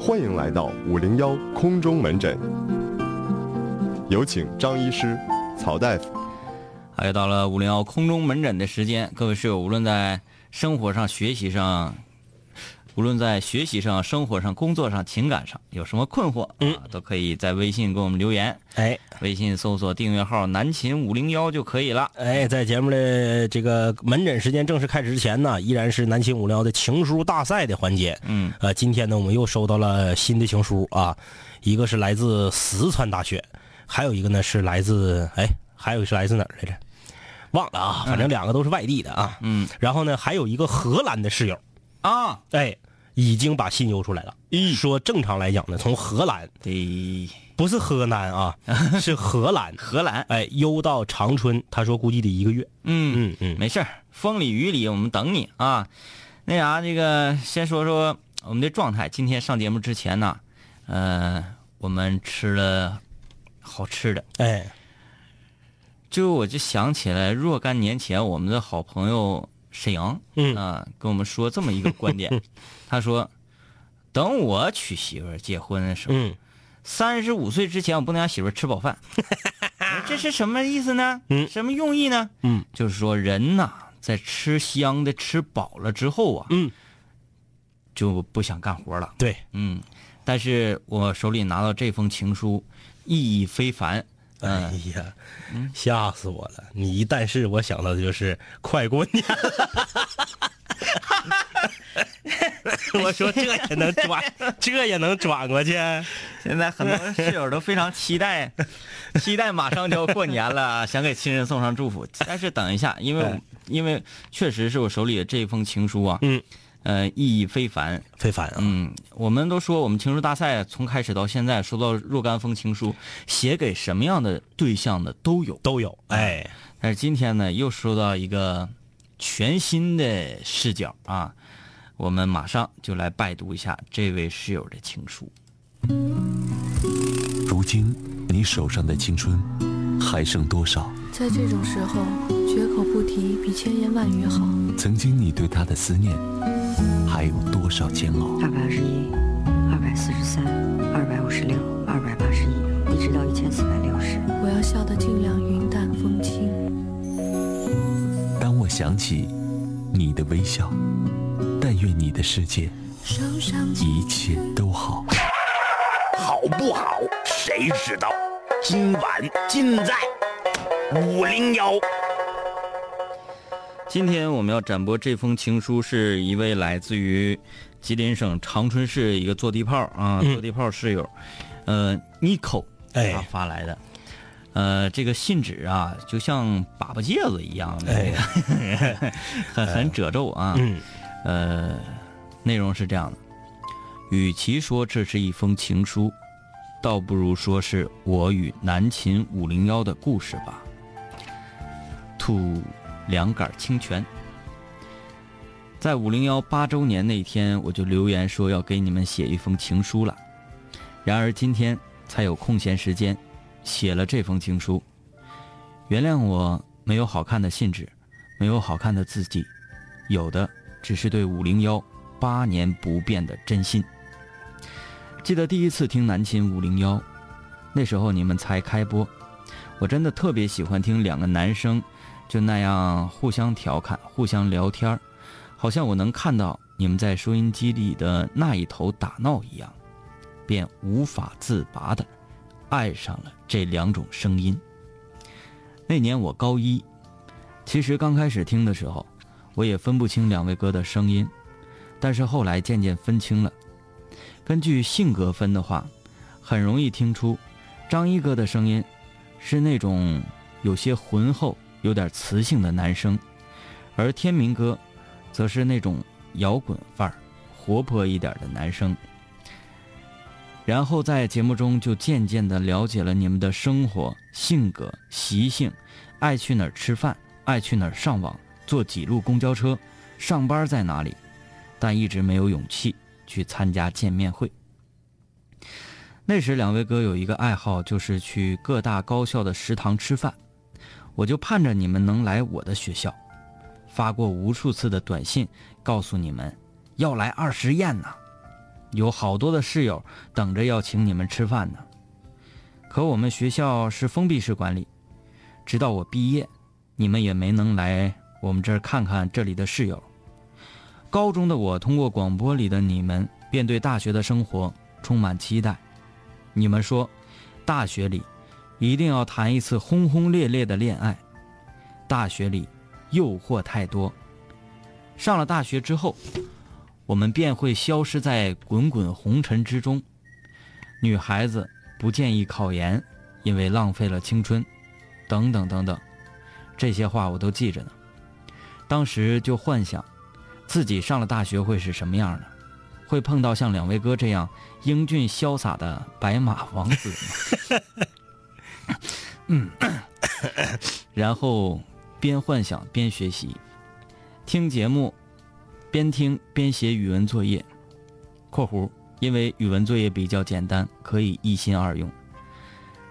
欢迎来到五零幺空中门诊，有请张医师、曹大夫。还有到了五零幺空中门诊的时间，各位室友，无论在生活上、学习上，无论在学习上、生活上、工作上、情感上有什么困惑啊，都可以在微信给我们留言。哎，微信搜索订阅号“南秦五零幺”就可以了。哎，在节目的这个门诊时间正式开始之前呢，依然是南秦五零幺的情书大赛的环节。嗯，呃，今天呢，我们又收到了新的情书啊，一个是来自四川大学，还有一个呢是来自哎，还有是来自哪儿来着？忘了啊，反正两个都是外地的啊。嗯，然后呢，还有一个荷兰的室友，啊，哎，已经把信邮出来了。说正常来讲呢，从荷兰对，不是河南啊，是荷兰，荷兰，哎，邮到长春，他说估计得一个月。嗯嗯嗯，没事儿风里雨里我们等你啊。那啥，这个先说说我们的状态。今天上节目之前呢，呃，我们吃了好吃的。哎，就我就想起来若干年前我们的好朋友沈阳，嗯啊，跟我们说这么一个观点，他说，等我娶媳妇儿结婚的时候，嗯三十五岁之前我不能让媳妇儿吃饱饭，这是什么意思呢？嗯什么用意呢？嗯，就是说人呐，在吃香的吃饱了之后啊，嗯，就不想干活了。对，嗯，但是我手里拿到这封情书，意义非凡。哎嗯，呀，吓死我了！你一但是我想到的就是快过年了。我说这也能转，这也能转过去？现在很多室友都非常期待，期待马上就要过年了，想给亲人送上祝福。但是等一下，因为因为确实是我手里的这封情书啊，嗯，呃，意义非凡。非凡啊！嗯，我们都说我们情书大赛从开始到现在收到若干封情书，写给什么样的对象的都有。都有，哎，但是今天呢，又收到一个全新的视角啊，我们马上就来拜读一下这位室友的情书。如今你手上的青春还剩多少？在这种时候，绝口不提比千言万语好。曾经你对他的思念还有多少煎熬？二百二十一，二百四十三，二百五十六，二百八十一，一直到一千四百六十。我要笑得尽量云淡风轻。当我想起你的微笑，但愿你的世界一切都好。好不好？谁知道？今晚尽在五零幺。今天我们要展播这封情书，是一位来自于吉林省长春市一个坐地炮啊，嗯坐地炮室友，呃，Nico 哎他发来的。呃，这个信纸啊，就像粑粑戒子一样的，哎 很很褶皱啊。嗯呃，内容是这样的：与其说这是一封情书，倒不如说是我与南秦五零幺的故事吧。吐两杆清泉。在五零幺八周年那天，我就留言说要给你们写一封情书了。然而今天才有空闲时间，写了这封情书。原谅我没有好看的信纸，没有好看的字迹，有的只是对五零幺八年不变的真心。记得第一次听南秦五零幺，那时候你们才开播，我真的特别喜欢听两个男生就那样互相调侃、互相聊天儿好像我能看到你们在收音机里的那一头打闹一样，便无法自拔的爱上了这两种声音。那年我高一，其实刚开始听的时候，我也分不清两位哥的声音，但是后来渐渐分清了。根据性格分的话，很容易听出，张一哥的声音是那种有些浑厚、有点磁性的男生，而天明哥，则是那种摇滚范儿、活泼一点的男生。然后在节目中就渐渐地了解了你们的生活、性格、习性，爱去哪儿吃饭，爱去哪儿上网，坐几路公交车，上班在哪里，但一直没有勇气去参加见面会。那时两位哥有一个爱好，就是去各大高校的食堂吃饭，我就盼着你们能来我的学校，发过无数次的短信，告诉你们要来二实验呢。有好多的室友等着要请你们吃饭呢。可我们学校是封闭式管理，直到我毕业，你们也没能来我们这儿看看这里的室友。高中的我通过广播里的你们，便对大学的生活充满期待。你们说，大学里一定要谈一次轰轰烈烈的恋爱。大学里诱惑太多，上了大学之后，我们便会消失在滚滚红尘之中。女孩子不建议考研，因为浪费了青春，等等等等，这些话我都记着呢。当时就幻想，自己上了大学会是什么样的，会碰到像两位哥这样英俊潇洒的白马王子吗？然后。边幻想边学习，听节目，边听边写语文作业。（括弧因为语文作业比较简单，可以一心二用。）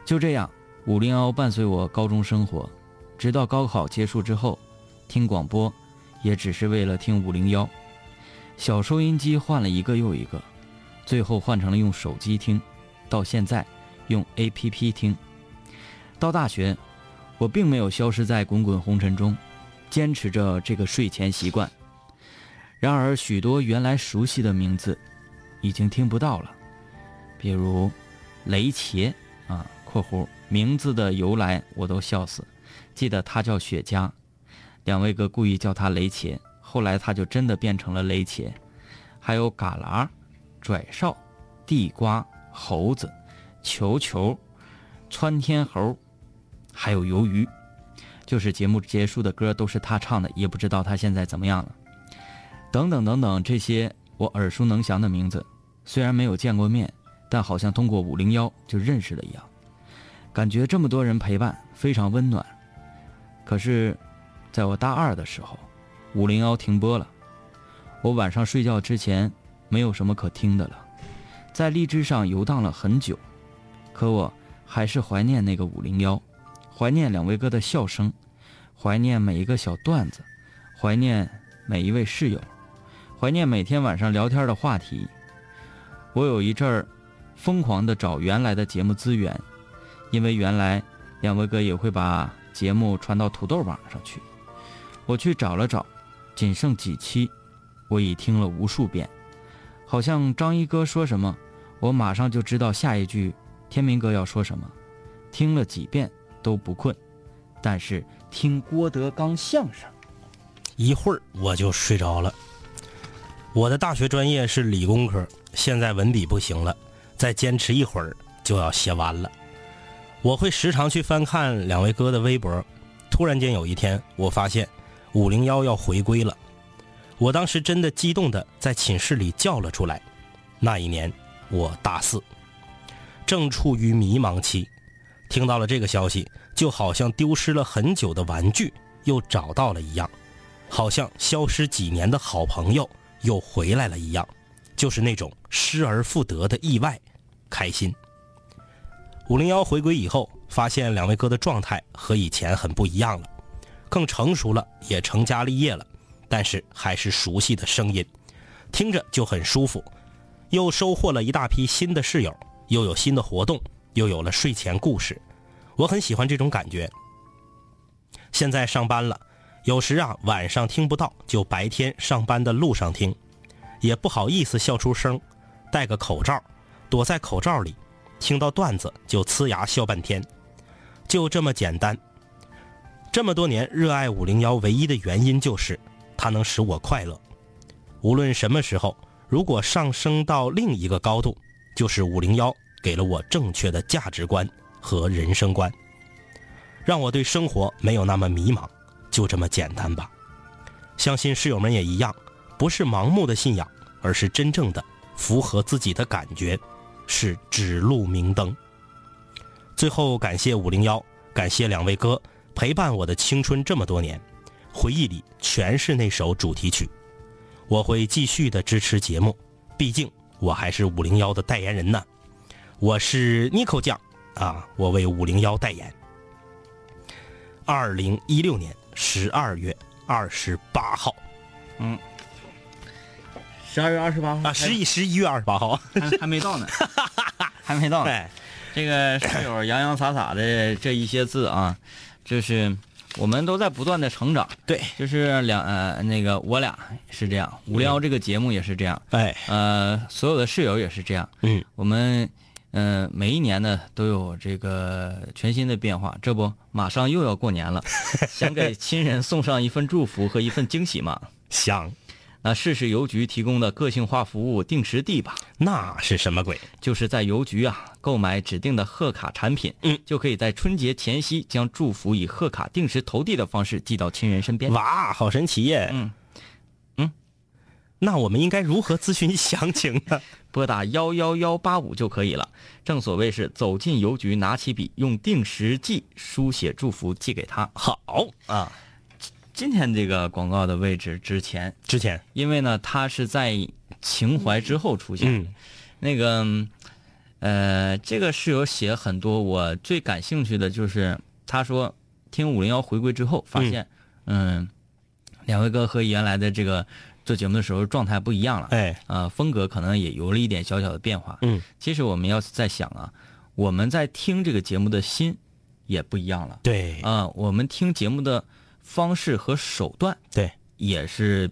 就这样，五零幺伴随我高中生活，直到高考结束之后，听广播，也只是为了听五零幺。小收音机换了一个又一个，最后换成了用手机听，到现在用 A P P 听。到大学。我并没有消失在滚滚红尘中，坚持着这个睡前习惯。然而，许多原来熟悉的名字，已经听不到了，比如雷茄啊（括弧名字的由来我都笑死，记得他叫雪茄，两位哥故意叫他雷茄，后来他就真的变成了雷茄），还有嘎啦、拽哨、地瓜、猴子、球球、窜天猴。还有鱿鱼，就是节目结束的歌都是他唱的，也不知道他现在怎么样了。等等等等，这些我耳熟能详的名字，虽然没有见过面，但好像通过五零幺就认识了一样，感觉这么多人陪伴非常温暖。可是，在我大二的时候，五零幺停播了，我晚上睡觉之前没有什么可听的了，在荔枝上游荡了很久，可我还是怀念那个五零幺。怀念两位哥的笑声，怀念每一个小段子，怀念每一位室友，怀念每天晚上聊天的话题。我有一阵儿疯狂的找原来的节目资源，因为原来两位哥也会把节目传到土豆网上去。我去找了找，仅剩几期，我已听了无数遍。好像张一哥说什么，我马上就知道下一句天明哥要说什么。听了几遍。都不困，但是听郭德纲相声，一会儿我就睡着了。我的大学专业是理工科，现在文笔不行了，再坚持一会儿就要写完了。我会时常去翻看两位哥的微博。突然间有一天，我发现五零幺要回归了，我当时真的激动的在寝室里叫了出来。那一年我大四，正处于迷茫期。听到了这个消息，就好像丢失了很久的玩具又找到了一样，好像消失几年的好朋友又回来了一样，就是那种失而复得的意外，开心。五零幺回归以后，发现两位哥的状态和以前很不一样了，更成熟了，也成家立业了，但是还是熟悉的声音，听着就很舒服，又收获了一大批新的室友，又有新的活动。又有了睡前故事，我很喜欢这种感觉。现在上班了，有时啊晚上听不到，就白天上班的路上听，也不好意思笑出声，戴个口罩，躲在口罩里，听到段子就呲牙笑半天，就这么简单。这么多年热爱五零幺，唯一的原因就是它能使我快乐。无论什么时候，如果上升到另一个高度，就是五零幺。给了我正确的价值观和人生观，让我对生活没有那么迷茫，就这么简单吧。相信室友们也一样，不是盲目的信仰，而是真正的符合自己的感觉，是指路明灯。最后感谢五零幺，感谢两位哥陪伴我的青春这么多年，回忆里全是那首主题曲。我会继续的支持节目，毕竟我还是五零幺的代言人呢。我是 Nico 酱啊，我为五零幺代言。二零一六年十二月二十八号，嗯，十二月二十八号啊，十一十一月二十八号。还还没到呢，还没到呢。哎，这个室友洋洋洒洒的这一些字啊，就是我们都在不断的成长。对，就是两呃那个我俩是这样，五零幺这个节目也是这样，哎，呃，所有的室友也是这样。嗯，我们嗯、呃每一年呢都有这个全新的变化。这不，马上又要过年了，想给亲人送上一份祝福和一份惊喜嘛？想那试试邮局提供的个性化服务定时递吧。那是什么鬼？就是在邮局啊购买指定的贺卡产品，嗯，就可以在春节前夕将祝福以贺卡定时投递的方式寄到亲人身边。哇，好神奇耶！嗯嗯，那我们应该如何咨询详情呢？拨打幺幺幺八五就可以了。正所谓是走进邮局，拿起笔，用定时记书写祝福寄给他。好啊，今天这个广告的位置之前，之前因为呢，它是在情怀之后出现的。嗯那个，呃，这个室友写很多，我最感兴趣的就是他说听五零幺回归之后，发现，嗯两位哥和原来的这个做节目的时候状态不一样了，哎，啊、风格可能也有了一点小小的变化。嗯，其实我们要在想啊，我们在听这个节目的心也不一样了。对啊、我们听节目的方式和手段对，也是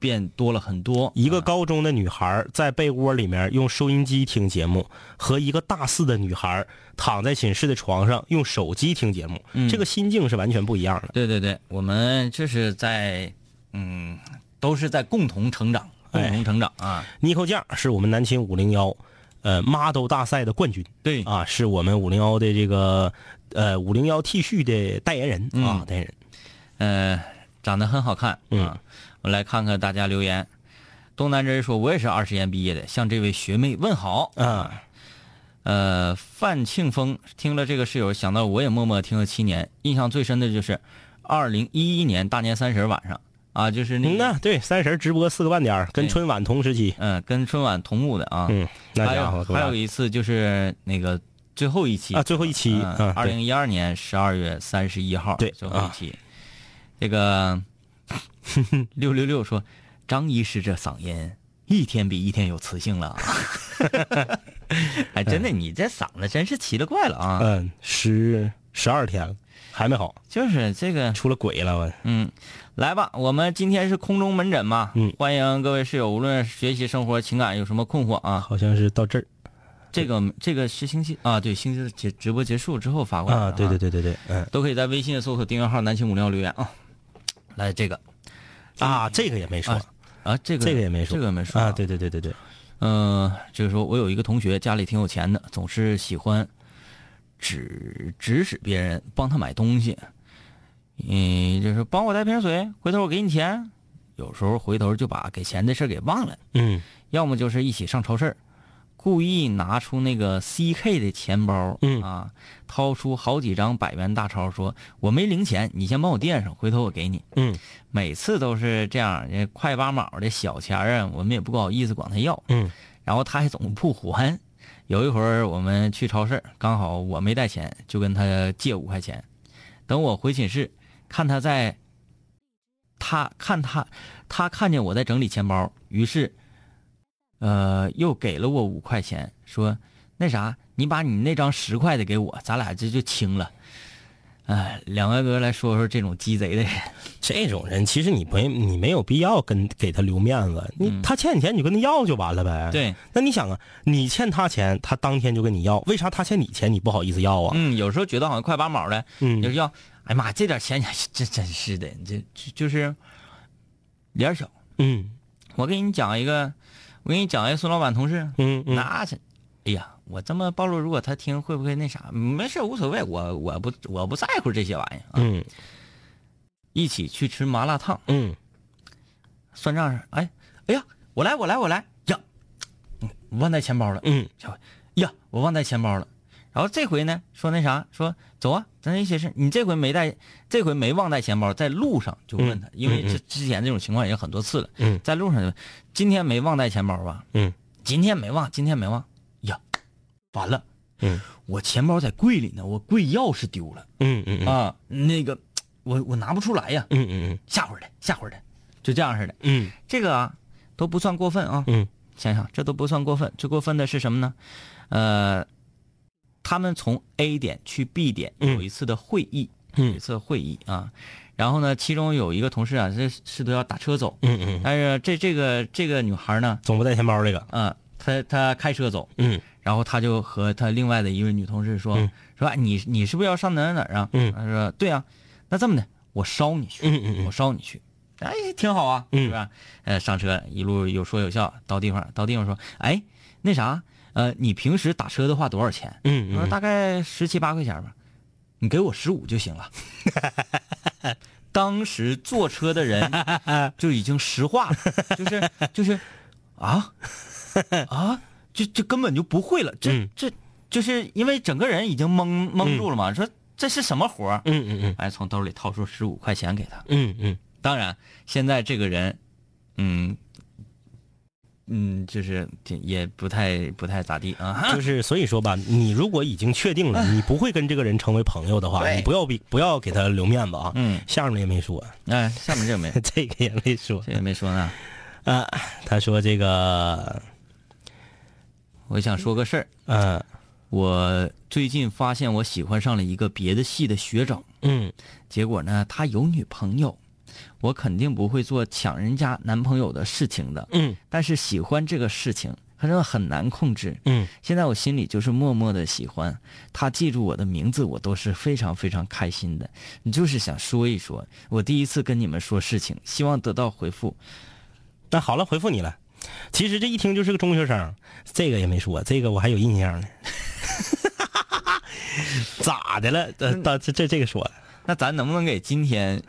变多了很多。一个啊高中的女孩在被窝里面用收音机听节目，和一个大四的女孩躺在寝室的床上用手机听节目，嗯这个心境是完全不一样的。对对对，我们这是在嗯，都是在共同成长，共哎同成长啊。妮蔻酱是我们南秦五零幺，呃，model 大赛的冠军对啊，是我们五零幺的这个呃五零幺 T 恤的代言人啊嗯，代言人。呃，长得很好看嗯啊。我来看看大家留言。东南枝说：“我也是二十年毕业的，向这位学妹问好。”啊，呃，范庆峰听了这个室友，想到我也默默听了七年，印象最深的就是二零一一年大年三十晚上啊，就是那对，三十直播四个半点跟春晚同时期。嗯、跟春晚同步的啊。嗯，那家伙还有一次就是那个最后一期啊，最后一期啊，二零一二年十二月三十一号，对啊最后一期。这个 六六六说，张医师这嗓音一天比一天有磁性了啊。哎，真的，你这嗓子真是奇了怪了啊！嗯，十十二天了，还没好，就是这个，出了鬼了我。嗯，来吧，我们今天是空中门诊嘛，嗯。欢迎各位室友，无论学习、生活、情感有什么困惑啊，好像是到这儿。这个这个是星期啊，对，星期结直播结束之后发过来的啊，对对对对对，嗯。都可以在微信搜索订阅号“南青五零幺”留言啊。来，这个。啊，这个也没说。啊啊，这个这个也没说，这个没说啊，对对对对对，嗯、就是说我有一个同学家里挺有钱的，总是喜欢指指使别人帮他买东西，嗯，就是帮我带瓶水，回头我给你钱。有时候回头就把给钱的事儿给忘了，嗯要么就是一起上超市儿故意拿出那个 CK 的钱包，嗯啊，掏出好几张百元大钞，说我没零钱，你先帮我垫上，回头我给你。嗯每次都是这样，这快八毛的小钱啊，我们也不好意思管他要。嗯然后他还总不还。有一会儿我们去超市，刚好我没带钱，就跟他借五块钱。等我回寝室，看他在，他看他，他看见我在整理钱包，于是，呃，又给了我五块钱，说那啥，你把你那张十块的给我，咱俩这就清了。哎，两位哥来说说这种鸡贼的人。这种人其实你没你没有必要跟给他留面子，你他欠你钱你就跟他要就完了呗。，对，那你想啊，你欠他钱，他当天就跟你要，为啥他欠你钱你不好意思要啊？嗯，有时候觉得好像快八毛了，嗯就是要，哎呀妈，这点钱，这真是的，这就就是脸儿小。嗯我给你讲一个，我给你讲一个孙老板同事，嗯嗯，那是，哎呀，我这么暴露，如果他听会不会那啥？没事，无所谓，我我不我不在乎这些玩意儿啊。嗯一起去吃麻辣烫，嗯算账是，哎哎呀，我来我来我来呀，忘带钱包了，嗯下回呀，我忘带钱包了。然后这回呢，说那啥，说走啊，咱一起吃。你这回没带，这回没忘带钱包，在路上就问他，嗯因为嗯这之前这种情况已经很多次了，嗯在路上就问，今天没忘带钱包吧？嗯今天没忘，今天没忘。呀，完了，嗯。我钱包在柜里呢，我柜钥匙丢了、嗯嗯嗯。啊，那个我我拿不出来呀，嗯嗯嗯。下回儿的，下回儿的，就这样似的。嗯。这个啊，都不算过分啊。嗯。想想这都不算过分，最过分的是什么呢？呃，他们从 A 点去 B 点嗯有一次的会议，有一嗯次会议啊，然后呢，其中有一个同事啊，这是都要打车走，嗯嗯，但是这这个这个女孩呢，总不带钱包这个，啊，她她开车走，嗯然后他就和他另外的一位女同事说、嗯说哎你你是不是要上哪哪哪儿啊？嗯她说对啊，那这么的，我捎你去，我捎你去，哎，挺好啊，嗯是吧？呃，上车一路有说有笑，到地方到地方说，哎，那啥，呃，你平时打车的话多少钱？我说大概十七八块钱吧，你给我十五就行了。当时坐车的人就已经石化了，就是就是啊啊，这这根本就不会了，这、嗯这就是因为整个人已经蒙蒙住了嘛，说这是什么活儿嗯嗯嗯哎，从兜里掏出十五块钱给他。嗯嗯当然，现在这个人，嗯嗯，就是也不太不太咋地啊。就是所以说吧，你如果已经确定了你不会跟这个人成为朋友的话，你不要比不要给他留面子啊。嗯，下面也没说，哎，下面这个没，这个也没说这也没说呢。啊。他说这个，我想说个事儿，呃，我最近发现我喜欢上了一个别的系的学长，嗯结果呢，他有女朋友，我肯定不会做抢人家男朋友的事情的。嗯但是喜欢这个事情，他真的很难控制。嗯现在我心里就是默默的喜欢他，记住我的名字，我都是非常非常开心的。你就是想说一说，我第一次跟你们说事情，希望得到回复。那好了，回复你了。其实这一听就是个中学生，这个也没说，这个我还有印象呢。咋的了？呃，到这这这个说了，那咱能不能给今天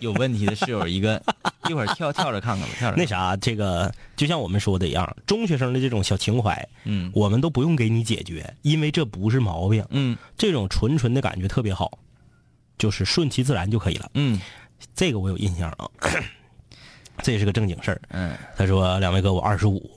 有问题的室友一个，一会儿跳跳着看看吧，跳着那啥，这个就像我们说的一样，中学生的这种小情怀，嗯我们都不用给你解决，因为这不是毛病。嗯这种纯纯的感觉特别好，就是顺其自然就可以了。嗯这个我有印象啊，这也是个正经事儿。嗯他说：“两位哥，我二十五，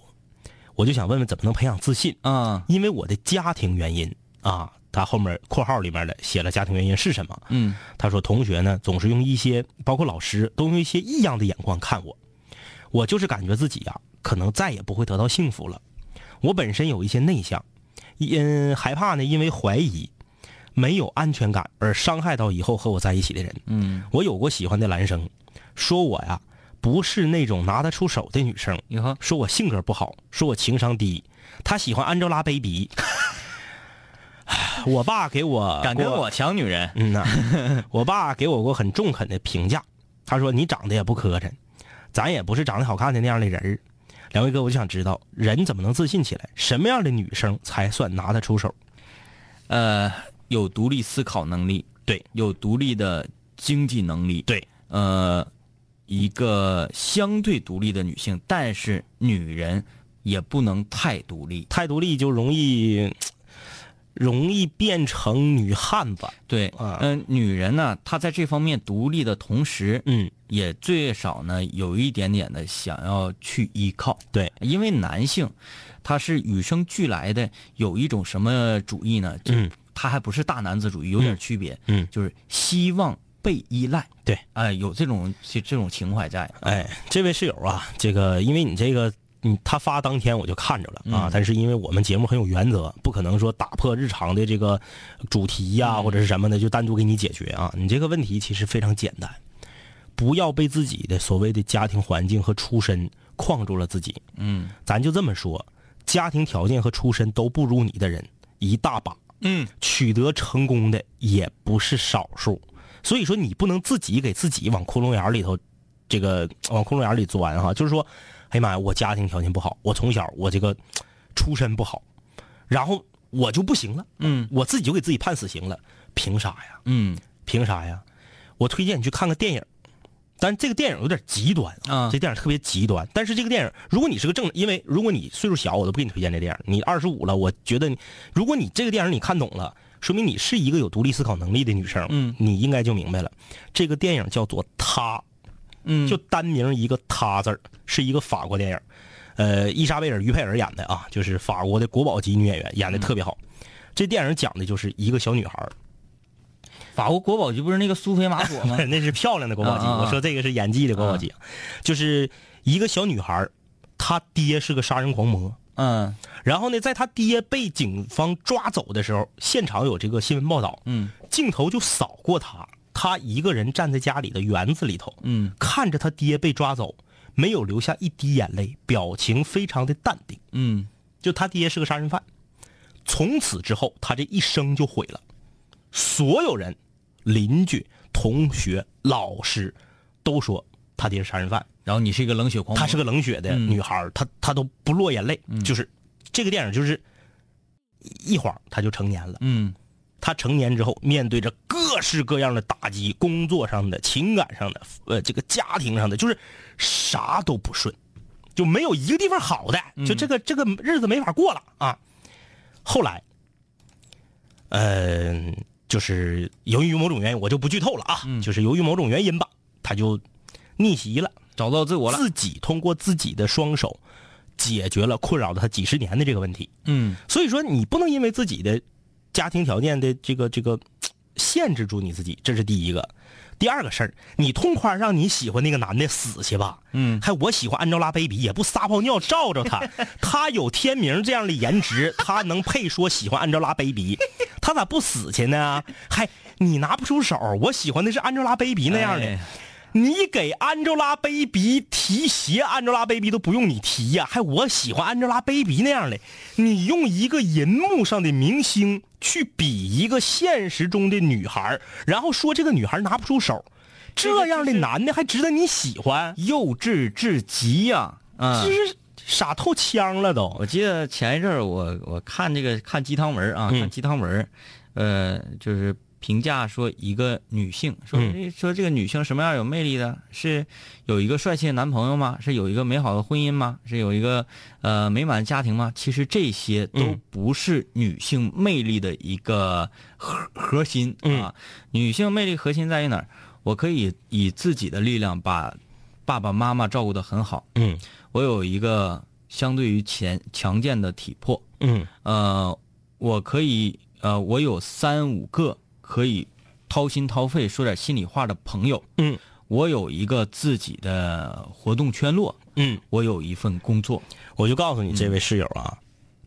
我就想问问怎么能培养自信？啊因为我的家庭原因啊。”他后面括号里面的写了家庭原因是什么？嗯他说同学呢总是用一些，包括老师都用一些异样的眼光看我，我就是感觉自己呀、可能再也不会得到幸福了。我本身有一些内向，因害怕呢，因为怀疑没有安全感而伤害到以后和我在一起的人。嗯，我有过喜欢的男生，说我呀不是那种拿得出手的女生，你看说我性格不好，说我情商低，他喜欢 Angelababy。我爸给我过敢跟我抢女人，嗯呐，我爸给我过很中肯的评价，他说你长得也不磕碜，咱也不是长得好看的那样的人儿。两位哥，我就想知道，人怎么能自信起来？什么样的女生才算拿得出手？呃，有独立思考能力，对，有独立的经济能力，对，呃，一个相对独立的女性，但是女人也不能太独立。太独立就容易，容易变成女汉子。对，啊嗯、女人呢，她在这方面独立的同时，嗯，也最少呢有一点点的想要去依靠。对，因为男性他是与生俱来的有一种什么主义呢？就嗯他还不是大男子主义，有点区别。嗯就是希望被依赖。对，哎、有这种这这种情怀在。哎，这位室友啊，这个因为你这个，嗯，他发当天我就看着了啊，嗯但是因为我们节目很有原则，不可能说打破日常的这个主题呀、或者是什么的，就单独给你解决啊。你这个问题其实非常简单，不要被自己的所谓的家庭环境和出身框住了自己。嗯咱就这么说，家庭条件和出身都不如你的人一大把，嗯，取得成功的也不是少数。所以说，你不能自己给自己往窟窿眼里头，这个往窟窿眼里钻哈。就是说，哎呀妈呀，我家庭条件不好，我从小我这个出身不好，然后我就不行了，嗯我自己就给自己判死刑了，凭啥呀？嗯凭啥呀？我推荐你去看个电影，但这个电影有点极端啊这电影特别极端。但是这个电影，如果你是个正，因为如果你岁数小，我都不给你推荐这电影。你二十五了，我觉得你，如果你这个电影你看懂了，说明你是一个有独立思考能力的女生，嗯你应该就明白了。这个电影叫做《她》，嗯，就单名一个“她”字儿，是一个法国电影，呃，伊莎贝尔·于佩尔演的啊，就是法国的国宝级女演员，演的特别好。这电影讲的就是一个小女孩儿，法国国宝级不是那个苏菲玛索吗？那是漂亮的国宝级。啊啊啊我说这个是演技的国宝级，就是一个小女孩儿他爹是个杀人狂魔。嗯。然后呢，在他爹被警方抓走的时候，现场有这个新闻报道，嗯。镜头就扫过他，他一个人站在家里的园子里头，嗯。看着他爹被抓走，没有流下一滴眼泪，表情非常的淡定。嗯。就他爹是个杀人犯，从此之后他这一生就毁了。所有人、邻居、同学、老师都说他爹是杀人犯，然后你是一个冷血狂魔，她是个冷血的女孩儿，她她都不落眼泪。就是这个电影就是一晃她就成年了。嗯。她成年之后，面对着各式各样的打击，工作上的、情感上的、呃，这个家庭上的，就是啥都不顺，就没有一个地方好的，就这个这个日子没法过了啊。后来，嗯、就是由于某种原因，我就不剧透了啊，就是由于某种原因吧，他就逆袭了。找到自我了。自己通过自己的双手解决了困扰了他几十年的这个问题。嗯所以说，你不能因为自己的家庭条件的这个这个限制住你自己，这是第一个。第二个事儿，你痛快让你喜欢那个男的死去吧。嗯还我喜欢安 Baby，，也不撒泡尿照照他，他有天明这样的颜值，他能配说喜欢安 Baby，，他咋不死去呢？还你拿不出手，我喜欢的是安 Baby 那样的。哎你给 Angelababy 提鞋，，Angelababy 都不用你提呀、还我喜欢 Angelababy 那样的。你用一个银幕上的明星去比一个现实中的女孩，然后说这个女孩拿不出手，这样的男的还值得你喜欢？幼稚至极呀、啊！这是傻透腔了都。我记得前一阵儿我我看这个看鸡汤文啊，嗯看鸡汤文儿，呃，就是评价说一个女性，说、嗯说这个女性什么样有魅力的？是有一个帅气的男朋友吗？是有一个美好的婚姻吗？是有一个呃美满的家庭吗？其实这些都嗯不是女性魅力的一个核核心嗯啊。女性魅力核心在于哪儿？我可以以自己的力量把爸爸妈妈照顾得很好，嗯我有一个相对于强强健的体魄，嗯呃，我可以呃，我有三五个可以掏心掏肺说点心里话的朋友，嗯。我有一个自己的活动圈落，嗯，我有一份工作，我就告诉你这位室友啊，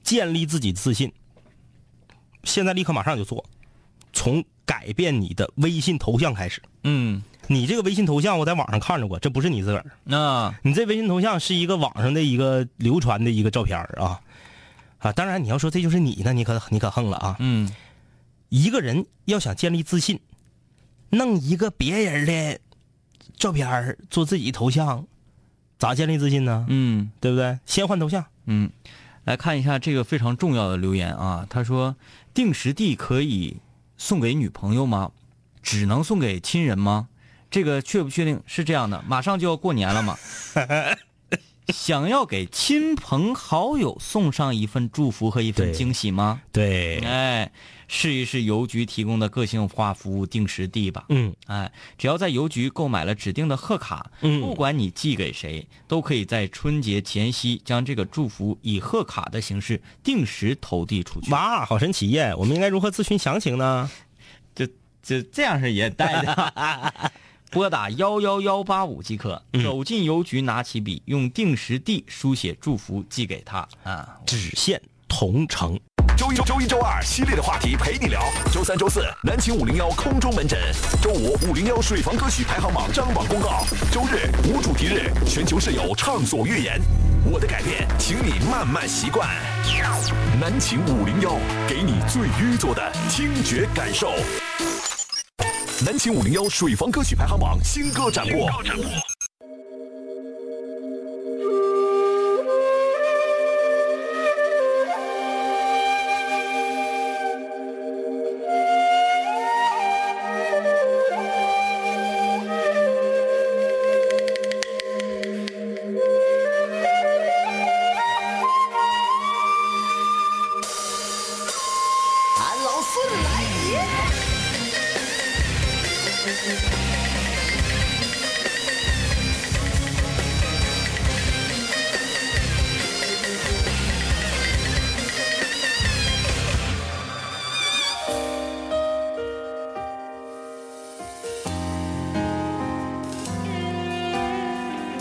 建立自己自信，现在立刻马上就做，从改变你的微信头像开始。嗯，你这个微信头像我在网上看着过，这不是你自个儿，那。你这微信头像是一个网上的一个流传的一个照片儿啊。啊！当然你要说这就是你呢，你可你可横了啊！嗯一个人要想建立自信，弄一个别人的照片儿做自己头像，咋建立自信呢？嗯对不对？先换头像。嗯，来看一下这个非常重要的留言啊，他说定时地可以送给女朋友吗？只能送给亲人吗？这个确不确定？是这样的，马上就要过年了嘛，想要给亲朋好友送上一份祝福和一份惊喜吗？对，哎，试一试邮局提供的个性化服务定时地吧。嗯哎，只要在邮局购买了指定的贺卡，嗯不管你寄给谁，都可以在春节前夕将这个祝福以贺卡的形式定时投递出去。哇，好神奇耶！我们应该如何咨询详情呢？就就这样是也带的。拨打幺幺幺八五即可，走进邮局，拿起笔，用定时地书写祝福寄给他啊。只限同城。周一、周一、周二犀利的话题陪你聊。周三、周四南秦五零幺空中门诊。周五五零幺水房歌曲排行榜张榜公告。周日无主题日，全球室友畅所欲言。我的改变，请你慢慢习惯。南秦五零幺，给你最愚作的听觉感受。南秦五零幺水房歌曲排行榜新歌展播。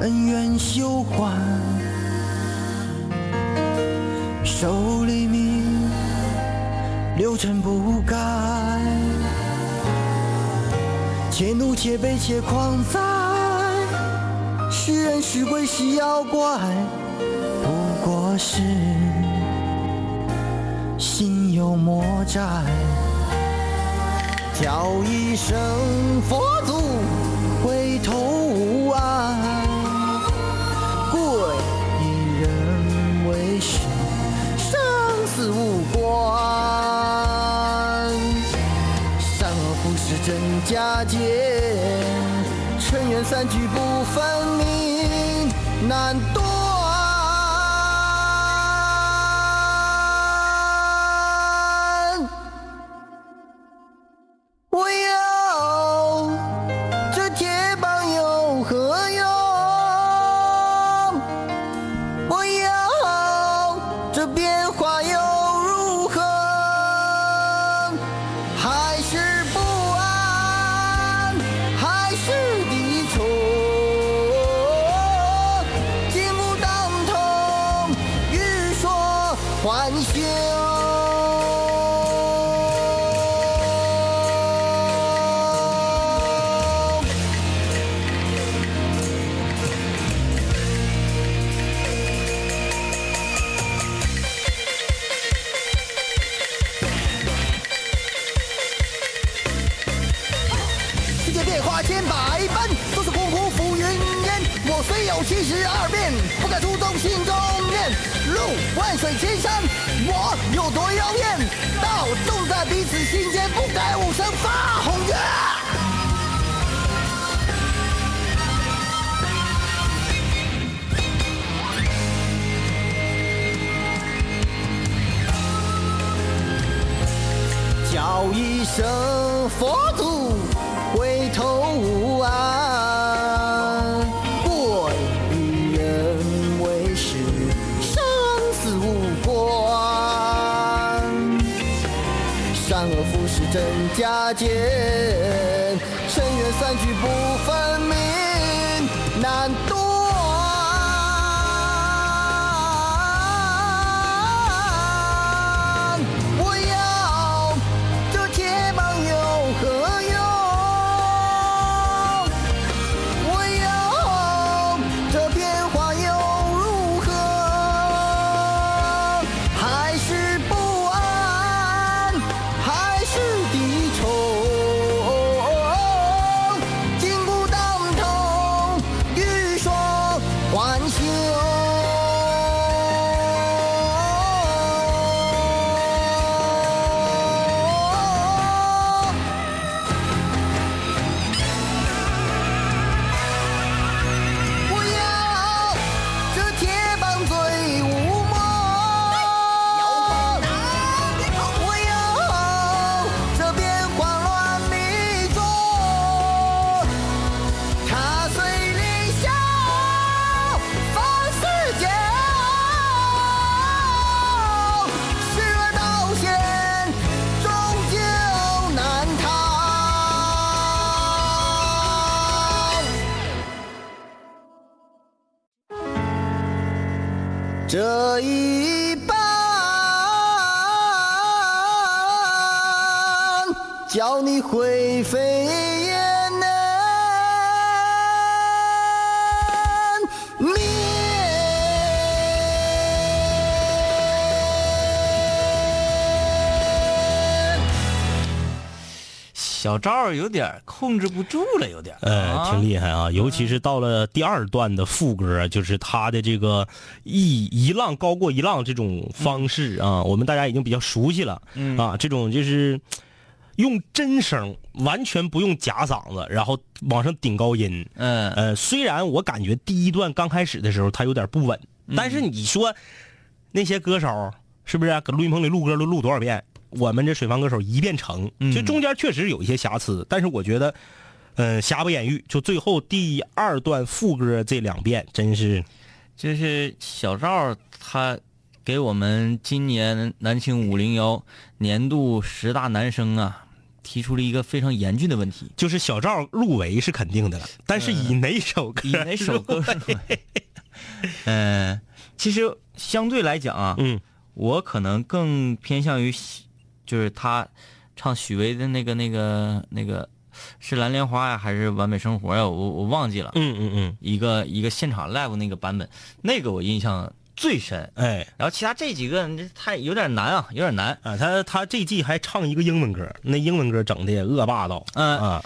恩怨休还。守黎明，六尘不改。且怒且悲且狂哉，是人是鬼是妖怪，不过是心有魔债。叫一声佛三局不分明，难。小赵有点控制不住了，有点儿。呃，挺厉害啊，尤其是到了第二段的副歌，就是他的这个一一浪高过一浪这种方式啊，我们大家已经比较熟悉了。嗯啊，这种就是用真声，完全不用假嗓子，然后往上顶高音。嗯呃，虽然我感觉第一段刚开始的时候他有点不稳，但是你说那些歌手是不是搁录音棚里录歌都录多少遍？我们这水房歌手一遍成，就中间确实有一些瑕疵，但是我觉得，嗯，瑕不掩瑜。就最后第二段副歌这两遍，真是，就是小赵他给我们今年南青五零幺年度十大男生啊提出了一个非常严峻的问题，就是小赵入围是肯定的了，但是以哪首歌？以哪首歌？嗯，其实相对来讲啊，嗯，我可能更偏向于。就是他唱许巍的那个、那个、那个，是蓝莲花呀，还是完美生活呀？我我忘记了。嗯嗯嗯，一个一个现场 live 那个版本，那个我印象最深。哎，然后其他这几个这太有点难啊，有点难啊。他他这季还唱一个英文歌，那英文歌整的也恶霸道。嗯啊，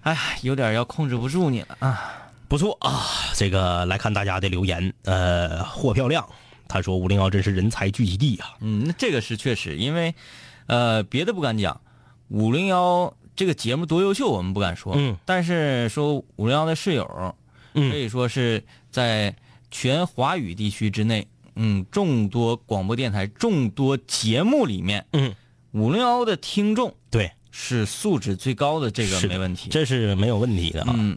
哎，有点要控制不住你了啊。不错啊，这个来看大家的留言。呃，货漂亮他说五零幺真是人才聚集地啊。嗯，那这个是确实，因为。呃，别的不敢讲，五零幺这个节目多优秀，我们不敢说。嗯。但是说五零幺的室友，可以说是在全华语地区之内，嗯，众多广播电台、众多节目里面，嗯，五零幺的听众对是素质最高的，这个没问题，这是没有问题的啊。嗯。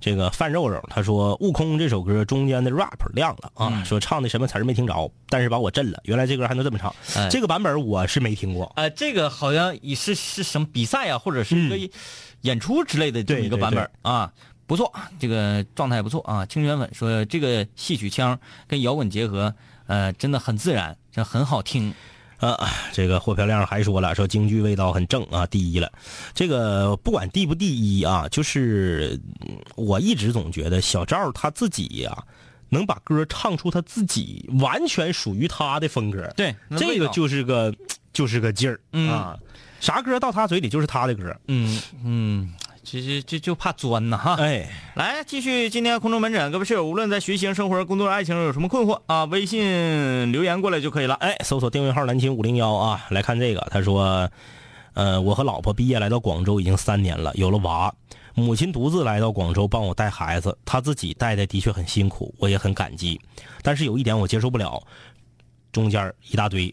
这个范肉肉他说《悟空》这首歌中间的 rap 亮了啊，说唱的什么词儿没听着，但是把我震了。原来这歌还能这么唱，这个版本我是没听过。呃，这个好像也是是什么比赛啊，或者是一个演出之类的这么一个版本啊，不错，这个状态不错啊。清泉粉说这个戏曲腔跟摇滚结合，呃，真的很自然，这很好听。啊，这个霍漂亮还说了，说京剧味道很正啊，第一了。这个不管第不第一啊，就是我一直总觉得小赵他自己呀，能把歌唱出他自己完全属于他的风格。对，这个就是个就是个劲儿啊，啥歌到他嘴里就是他的歌。嗯嗯。其实就就怕钻呐哈，哎，来继续今天空中门诊，各位室友无论在学习、生活、工作、爱情有什么困惑啊，微信留言过来就可以了。哎，搜索订阅号南青五零幺啊，来看这个。他说，呃，我和老婆毕业来到广州已经三年了，有了娃，母亲独自来到广州帮我带孩子，她自己带的的确很辛苦，我也很感激。但是有一点我接受不了，中间一大堆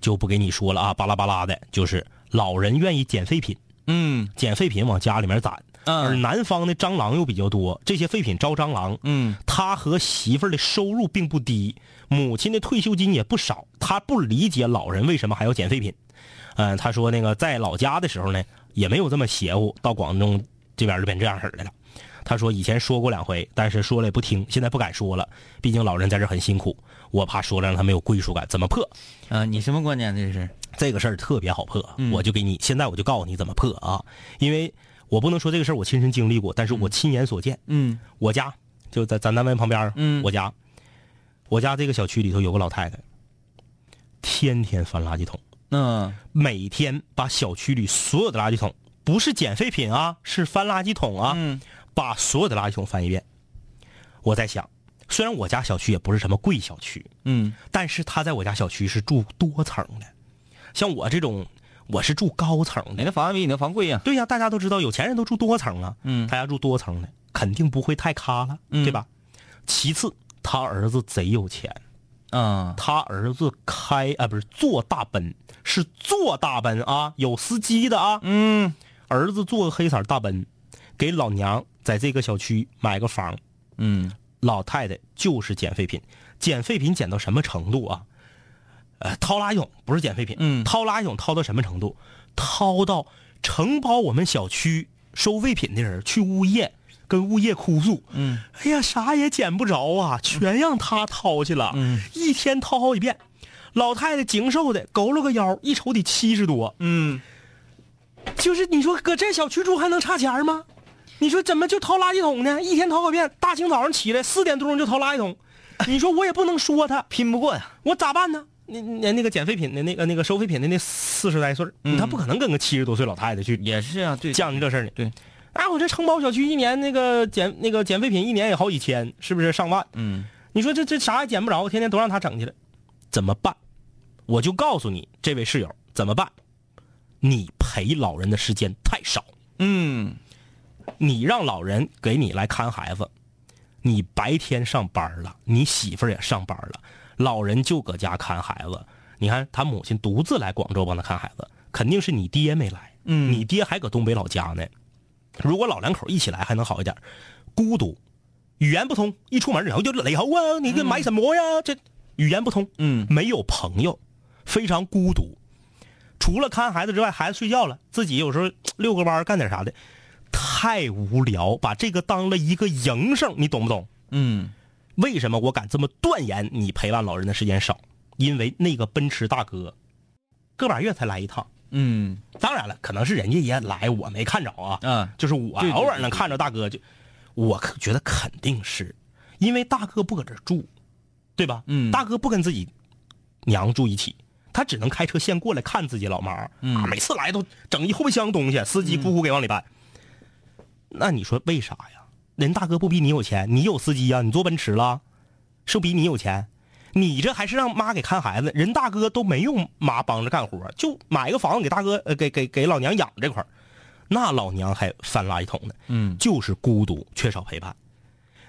就不给你说了啊，巴拉巴拉的，就是老人愿意捡废品。嗯，捡废品往家里面攒，而南方的蟑螂又比较多，这些废品招蟑螂。嗯，他和媳妇儿的收入并不低，母亲的退休金也不少，他不理解老人为什么还要捡废品。嗯，他说那个在老家的时候呢，也没有这么邪乎，到广东这边就变这样式的了。他说以前说过两回，但是说了也不听，现在不敢说了，毕竟老人在这很辛苦，我怕说了让他没有归属感，怎么破？啊，你什么观点？这是？这个事儿特别好破，我就给你现在我就告诉你怎么破啊！因为我不能说这个事儿我亲身经历过，但是我亲眼所见。嗯，我家就在咱单位旁边嗯，我家，我家这个小区里头有个老太太，天天翻垃圾桶。嗯，每天把小区里所有的垃圾桶，不是捡废品啊，是翻垃圾桶啊，把所有的垃圾桶翻一遍。我在想，虽然我家小区也不是什么贵小区，嗯，但是他在我家小区是住多层的。像我这种，我是住高层的，你的房子比你的房贵呀？对呀，大家都知道，有钱人都住多层啊。嗯，他家住多层的，肯定不会太卡了，对吧？其次，他儿子贼有钱，啊，他儿子开啊不是坐大奔，是坐大奔啊，有司机的啊。嗯，儿子坐个黑色大奔，给老娘在这个小区买个房。嗯，老太太就是捡废品，捡废品捡到什么程度啊？呃，掏垃圾桶不是捡废品，嗯，掏垃圾桶掏到什么程度？掏到承包我们小区收废品的人去物业跟物业哭诉，嗯，哎呀，啥也捡不着啊，全让他掏去了，嗯，一天掏好几遍。老太太精瘦的，佝偻个腰，一瞅得七十多，嗯，就是你说搁这小区住还能差钱吗？你说怎么就掏垃圾桶呢？一天掏个遍，大清早上起来四点多钟就掏垃圾桶，你说我也不能说他拼不过呀，我咋办呢？那那那个捡废品的那个那个收废品的那四十来岁他不可能跟个七十多岁老太太去也是啊，对，犟这事儿呢。对，啊，我这承包小区一年那个捡那个捡废品一年也好几千，是不是上万？嗯，你说这这啥也捡不着，天天都让他整去了，怎么办？我就告诉你，这位室友怎么办？你陪老人的时间太少，嗯，你让老人给你来看孩子，你白天上班了，你媳妇儿也上班了，老人就搁家看孩子。你看他母亲独自来广州帮他看孩子，肯定是你爹没来，嗯你爹还搁东北老家呢。如果老两口一起来还能好一点，孤独，语言不通，一出门然后就雷猴啊，你这买什么呀？这语言不通，嗯没有朋友，非常孤独。除了看孩子之外，孩子睡觉了，自己有时候遛个弯儿干点啥的，太无聊，把这个当了一个营生，你懂不懂？嗯为什么我敢这么断言？你陪伴老人的时间少，因为那个奔驰大哥，个把月才来一趟。嗯当然了，可能是人家也来，我没看着啊。嗯，就是我偶尔能看着大哥，就我可觉得肯定是，因为大哥不搁这住，对吧？嗯大哥不跟自己娘住一起，他只能开车先过来看自己老妈。嗯啊，每次来都整一后备箱东西，司机咕咕给往里搬。那你说为啥呀？人大哥不比你有钱，你有司机呀、你坐奔驰了，是不比你有钱？你这还是让妈给看孩子，人大哥都没用妈帮着干活，就买一个房子给大哥呃给给给老娘养这块儿那老娘还翻垃圾桶呢。嗯就是孤独，缺少陪伴。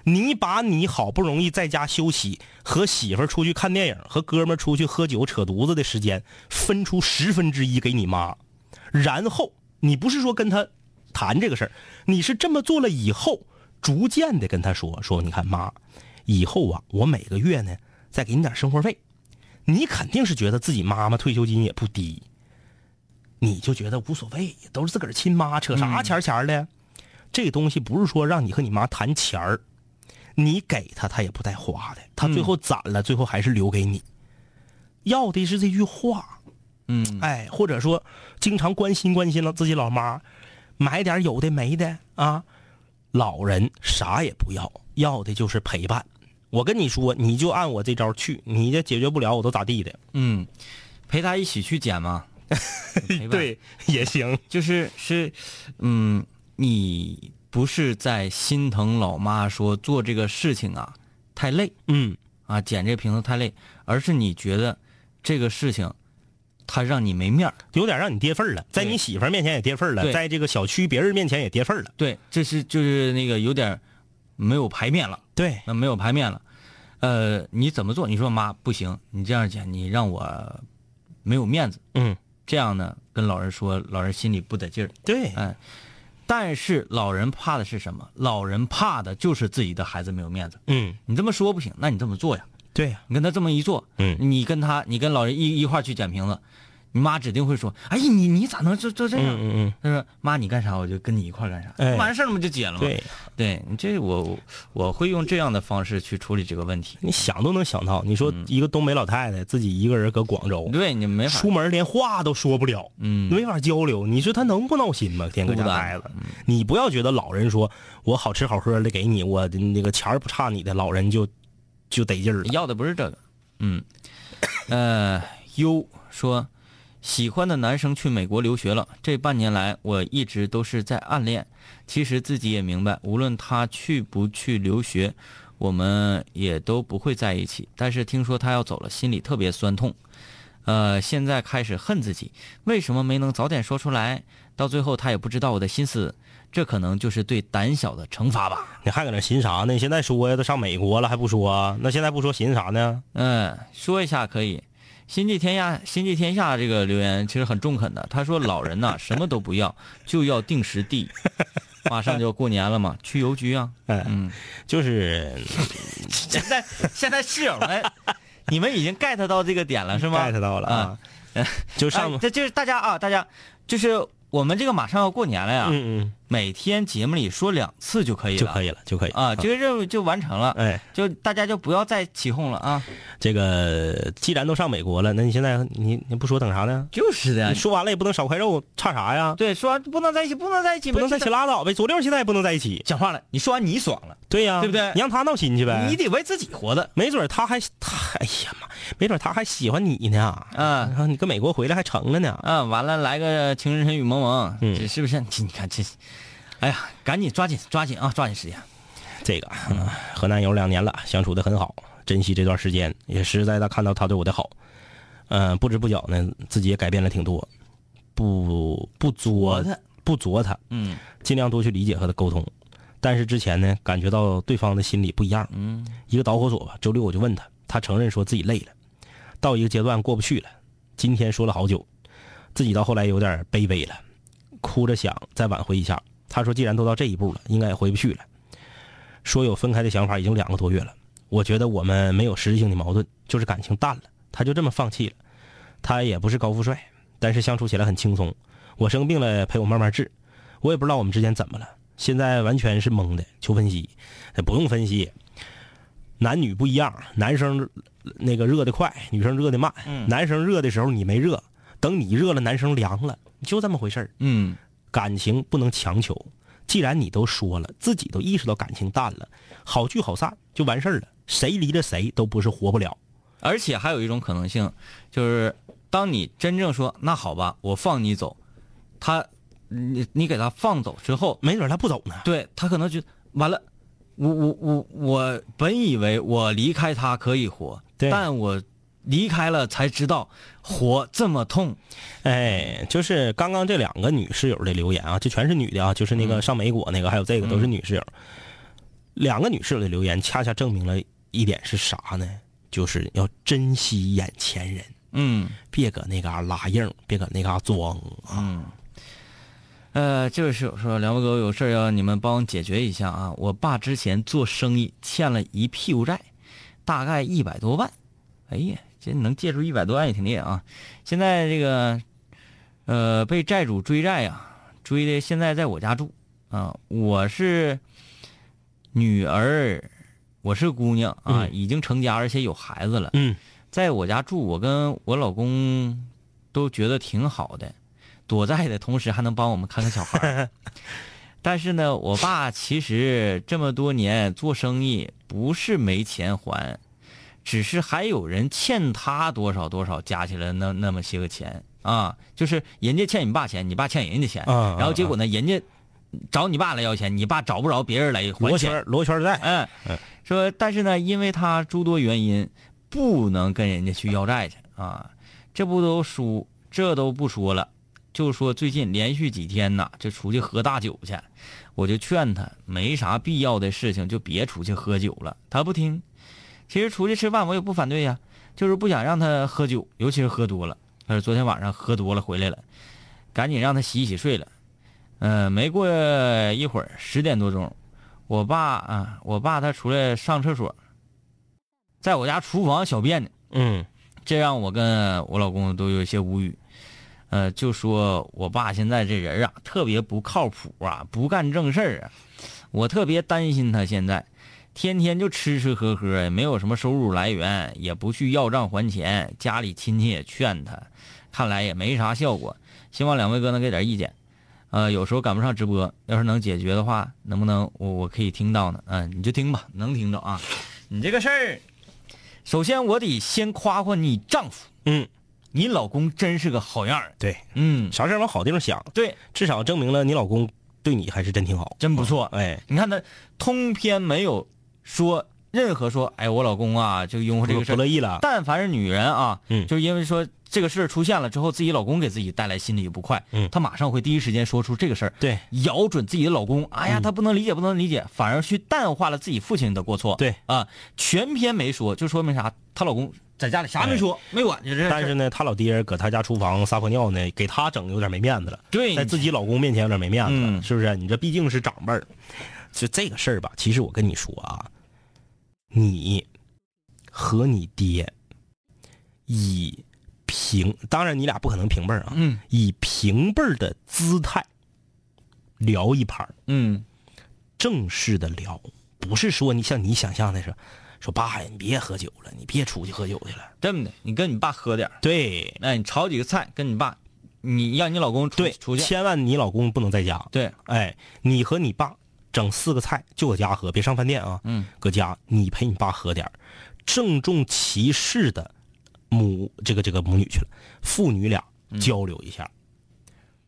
你把你好不容易在家休息，和媳妇儿出去看电影，和哥们儿出去喝酒扯犊子的时间，分出十分之一给你妈，然后你不是说跟他谈这个事儿，你是这么做了以后，逐渐的跟他说说，你看妈，以后啊，我每个月呢再给你点生活费，你肯定是觉得自己妈妈退休金也不低，你就觉得无所谓，都是自个儿亲妈，扯啥钱儿钱儿的。这东西不是说让你和你妈谈钱儿，你给他他也不带花的，他最后攒了，最后还是留给你。要的是这句话，嗯哎，或者说经常关心关心了自己老妈，买点有的没的啊。老人啥也不要，要的就是陪伴。我跟你说，你就按我这招去，你这解决不了，我都咋地的。嗯，陪他一起去捡嘛。对，也行。就是是，嗯，你不是在心疼老妈说做这个事情啊太累嗯，啊，捡这瓶子太累，而是你觉得这个事情它让你没面儿。有点让你跌份儿了，在你媳妇儿面前也跌份儿了，在这个小区别人面前也跌份儿了。对，这是就是那个有点没有排面了。对，那没有排面了，呃，你怎么做？你说妈不行，你这样讲，你让我没有面子，嗯，这样呢，跟老人说，老人心里不得劲儿。对，哎，但是老人怕的是什么？老人怕的就是自己的孩子没有面子。嗯，你这么说不行，那你这么做呀？对呀，你跟他这么一坐，嗯你跟他，你跟老人一一块去捡瓶子，你妈指定会说：“哎呀，你你咋能就就这样？”嗯嗯他说：“妈，你干啥我就跟你一块干啥，哎完事儿了嘛就解了嘛。”对，对你这我我会用这样的方式去处理这个问题。你想都能想到，你说一个东北老太太自己一个人搁广州，对你没法出门连话都说不了，嗯没法交流。你说她能不闹心吗？天搁家孤单待着，你不要觉得老人说我好吃好喝的给你，我那个钱儿不差你的，老人就就得劲儿了。要的不是这个，嗯，呃，优说喜欢的男生去美国留学了，这半年来我一直都是在暗恋，其实自己也明白，无论他去不去留学，我们也都不会在一起。但是听说他要走了，心里特别酸痛。呃，现在开始恨自己，为什么没能早点说出来？到最后他也不知道我的心思，这可能就是对胆小的惩罚吧。你还搁那寻啥呢？现在说呀，都上美国了还不说啊？那现在不说寻啥呢？嗯，说一下可以。心系天下，心系天下这个留言其实很中肯的。他说：“老人呐，什么都不要，就要定时地。马上就要过年了嘛，去邮局啊。嗯嗯，就是现在现在室友们，你们已经 get 到这个点了是吗 get 到了啊，就上哎这就是大家啊，大家就是我们这个马上要过年了呀，嗯嗯每天节目里说两次就可以了，就可以了，就可以啊，这个任务就完成了。哎，就大家就不要再起哄了啊。这个既然都上美国了，那你现在你你不说等啥呢？就是的你，说完了也不能少块肉，差啥呀？对，说完不能在一起，不能在一起，不能在一起拉倒呗。左六现在也不能在一起，讲话了，你说完你爽了，对呀，对不对你让他闹心去呗。你得为自己活着。没准他还他哎呀妈，没准他还喜欢你呢。啊然后你搁美国回来还成了呢。啊，完了来个情深雨蒙蒙，嗯这是不是？你看这，哎呀，赶紧抓紧抓紧啊，抓紧时间。这个嗯和男友两年了，相处的很好，珍惜这段时间，也实实在在看到他对我的好。嗯、不知不觉呢，自己也改变了挺多，不不作他，不作他，嗯尽量多去理解和他沟通。但是之前呢，感觉到对方的心理不一样。嗯，一个导火索吧。周六我就问他，他承认说自己累了，到一个阶段过不去了。今天说了好久，自己到后来有点卑微了，哭着想再挽回一下。他说，既然都到这一步了，应该也回不去了。说有分开的想法已经两个多月了。我觉得我们没有实质性的矛盾，就是感情淡了。他就这么放弃了。他也不是高富帅，但是相处起来很轻松。我生病了，陪我慢慢治。我也不知道我们之间怎么了，现在完全是懵的。求分析，不用分析。男女不一样，男生那个热的快，女生热的慢。嗯男生热的时候你没热，等你热了，男生凉了，就这么回事儿。嗯，感情不能强求。既然你都说了，自己都意识到感情淡了，好聚好散就完事儿了。谁离了谁都不是活不了。而且还有一种可能性，就是当你真正说那好吧，我放你走，他你你给他放走之后，没准他不走呢。对他可能就完了。我我我我本以为我离开他可以活，但我离开了才知道活这么痛。哎，就是刚刚这两个女室友的留言啊，这全是女的啊，就是那个上美国那个，还有这个都是女室友。两个女室友的留言，恰恰证明了一点是啥呢？就是要珍惜眼前人，嗯别搁那嘎拉硬，别搁那嘎装啊。嗯。呃，这位室友说，梁博哥有事儿要你们帮我解决一下啊！我爸之前做生意欠了一屁股债，大概一百多万。哎呀，这能借出一百多万也挺厉害啊！现在这个，呃，被债主追债呀、追的现在在我家住啊。我是女儿，我是姑娘啊，已经成家而且有孩子了。嗯，在我家住，我跟我老公都觉得挺好的，躲债的同时还能帮我们看看小孩。但是呢，我爸其实这么多年做生意不是没钱还，只是还有人欠他多少多少，加起来那那么些个钱啊，就是人家欠你爸钱，你爸欠人家钱，啊啊然后结果呢，人家找你爸来要钱，你爸找不着别人来还钱罗圈，罗圈债，嗯，说但是呢，因为他诸多原因，不能跟人家去要债去啊。这不都说这都不说了，就说最近连续几天呐，就出去喝大酒去，我就劝他没啥必要的事情就别出去喝酒了，他不听。其实出去吃饭我也不反对呀，就是不想让他喝酒，尤其是喝多了。他说昨天晚上喝多了回来了，赶紧让他洗洗睡了。嗯、没过一会儿十点多钟，我爸啊，我爸他出来上厕所，在我家厨房小便呢，嗯这让我跟我老公都有一些无语。呃，就说我爸现在这人啊，特别不靠谱啊，不干正事儿啊，我特别担心他现在，天天就吃吃喝喝，也没有什么收入来源，也不去要账还钱，家里亲戚也劝他，看来也没啥效果。希望两位哥能给点意见。呃，有时候赶不上直播，要是能解决的话，能不能我我可以听到呢？嗯、你就听吧，能听着啊。你这个事儿，首先我得先夸夸你丈夫，嗯，你老公真是个好样儿。对，嗯，啥事儿往好地方想，对，至少证明了你老公对你还是真挺好，真不错。哎，你看他通篇没有说任何说，哎，我老公啊，就因为这个事儿不乐意了，但凡是女人啊，嗯。就是因为说这个事儿出现了之后，自己老公给自己带来心里不快，嗯。她马上会第一时间说出这个事儿，对，咬准自己的老公，哎呀，嗯。他不能理解，不能理解，反而去淡化了自己父亲的过错，对。啊，全篇没说，就说明啥？她老公在家里啥没说，没管，但是呢，她老爹搁她家厨房撒泡尿呢，给她整的有点没面子了，对在自己老公面前有点没面子是不是？你这毕竟是长辈儿，就这个事儿吧。其实我跟你说啊，你和你爹以平，当然你俩不可能平辈儿啊，嗯以平辈儿的姿态聊一盘儿嗯正式的聊，不是说你像你想象的是，说爸呀，你别喝酒了，你别出去喝酒去了。这么的，你跟你爸喝点儿对哎，你炒几个菜，跟你爸，你让你老公出对，出去，千万你老公不能在家。对，哎，你和你爸整四个菜就搁家喝，别上饭店啊。嗯，搁家你陪你爸喝点儿郑重其事的母这个这个母女去了，父女俩交流一下，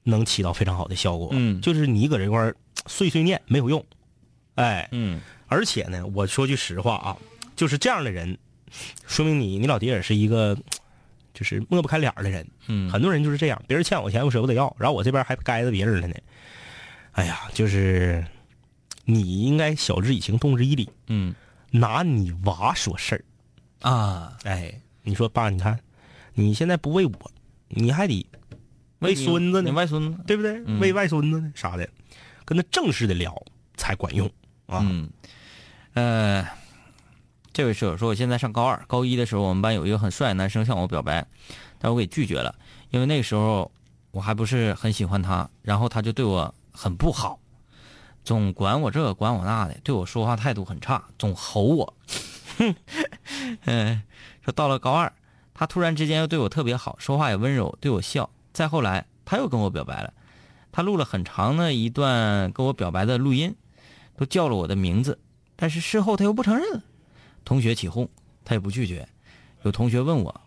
能起到非常好的效果。嗯就是你搁这块碎碎念没有用，哎，嗯而且呢，我说句实话啊，就是这样的人，说明你你老爹也是一个，就是抹不开脸儿的人。嗯，很多人就是这样，别人欠我钱我舍不得要，然后我这边还该着别人了呢。哎呀，就是你应该晓之以情，动之以理，嗯。拿你娃说事儿。啊，哎，你说爸，你看你现在不为我，你还得为孙子呢，你外孙子，对不对？嗯。为外孙子呢啥的，跟他正式的聊才管用啊。嗯，呃，这位室友说，我现在上高二，高一的时候，我们班有一个很帅的男生向我表白，但我给拒绝了，因为那个时候我还不是很喜欢他，然后他就对我很不好，总管我这管我那的，对我说话态度很差，总吼我。嗯，说到了高二，他突然之间又对我特别好，说话也温柔，对我笑。再后来，他又跟我表白了，他录了很长的一段跟我表白的录音，都叫了我的名字，但是事后他又不承认了。同学起哄，他也不拒绝。有同学问我，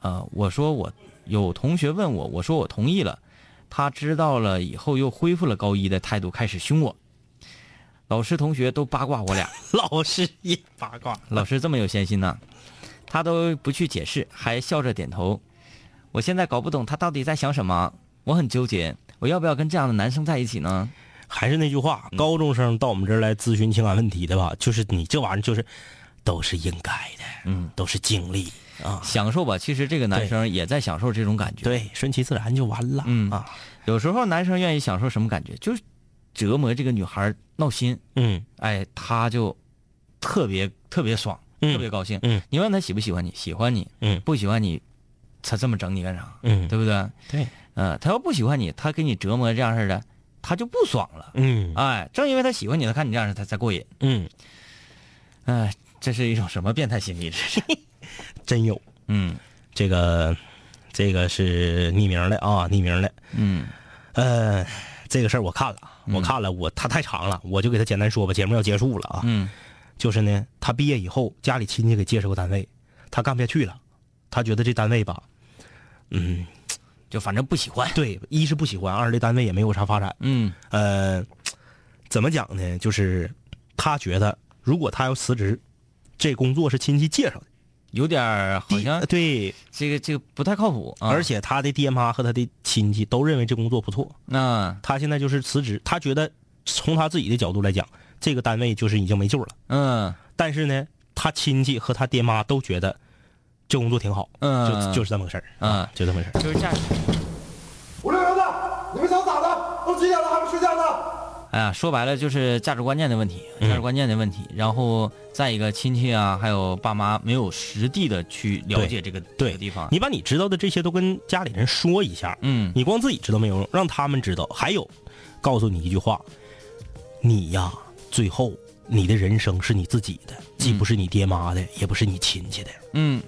呃，我说我有同学问我，我说我同意了。他知道了以后又恢复了高一的态度，开始凶我。老师、同学都八卦我俩，老师也八卦，老师这么有闲心呢、他都不去解释，还笑着点头。我现在搞不懂他到底在想什么，我很纠结，我要不要跟这样的男生在一起呢？还是那句话，高中生到我们这儿来咨询情感问题的吧，就是你这玩意儿就是都是应该的，嗯，都是经历啊，享受吧。其实这个男生也在享受这种感觉。对，顺其自然就完了。嗯啊，有时候男生愿意享受什么感觉，就是折磨这个女孩闹心，嗯哎，他就特别特别爽，嗯特别高兴。嗯你问他喜不喜欢你，喜欢你，嗯不喜欢你，他这么整你干啥？嗯，对不对？对，嗯，他要不喜欢你，他给你折磨这样式的，他就不爽了。嗯哎，正因为他喜欢你，他看你这样式，他才过瘾。嗯，哎，这是一种什么变态心理？这是。真有。嗯这个这个是匿名的啊，匿名的。嗯呃，这个事儿我看了，我看了，我他太长了，我就给他简单说吧，节目要结束了啊。嗯就是呢，他毕业以后，家里亲戚给介绍个单位，他干不下去了，他觉得这单位吧，嗯，就反正不喜欢。对，一是不喜欢，二是这单位也没有啥发展。嗯呃，怎么讲呢？就是他觉得，如果他要辞职，这工作是亲戚介绍的，有点好像对，这个这个不太靠谱啊。而且他的爹妈和他的亲戚都认为这工作不错。那他现在就是辞职，他觉得从他自己的角度来讲，这个单位就是已经没救了。嗯但是呢，他亲戚和他爹妈都觉得这工作挺好，嗯就就是这么个事儿嗯啊，就这么个事儿。就是这样。五六零的，你们想咋的？都几点了还不睡觉呢？哎呀，说白了就是价值观念的问题，价值观念的问题。然后再一个，亲戚啊，还有爸妈没有实地的去了解这个这对个地方。你把你知道的这些都跟家里人说一下，嗯你光自己知道没有用，让他们知道。还有，告诉你一句话，你呀，最后你的人生是你自己的，既不是你爹妈的，也不是你亲戚的。嗯，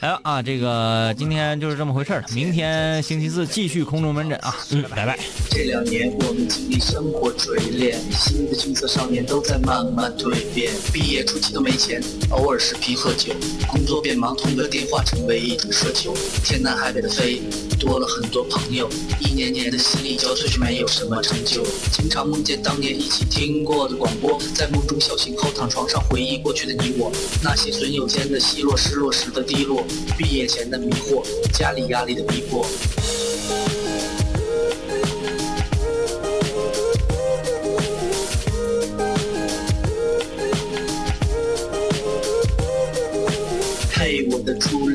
来了啊，这个今天就是这么回事儿了。明天星期四继续空中门诊啊，嗯，拜拜。这两年我们经历生活锤炼，新的青涩少年都在慢慢蜕变。毕业初期都没钱，偶尔视频喝酒，工作变忙，通个电话成为一种奢求。天南海北的飞，多了很多朋友，一年年的心力交瘁却没有什么成就。经常梦见当年一起听过的广播，在梦中小醒后躺床上回忆过去的你我，那些损友间的奚落，失落时的低落，毕业前的迷惑，家里压力的逼迫。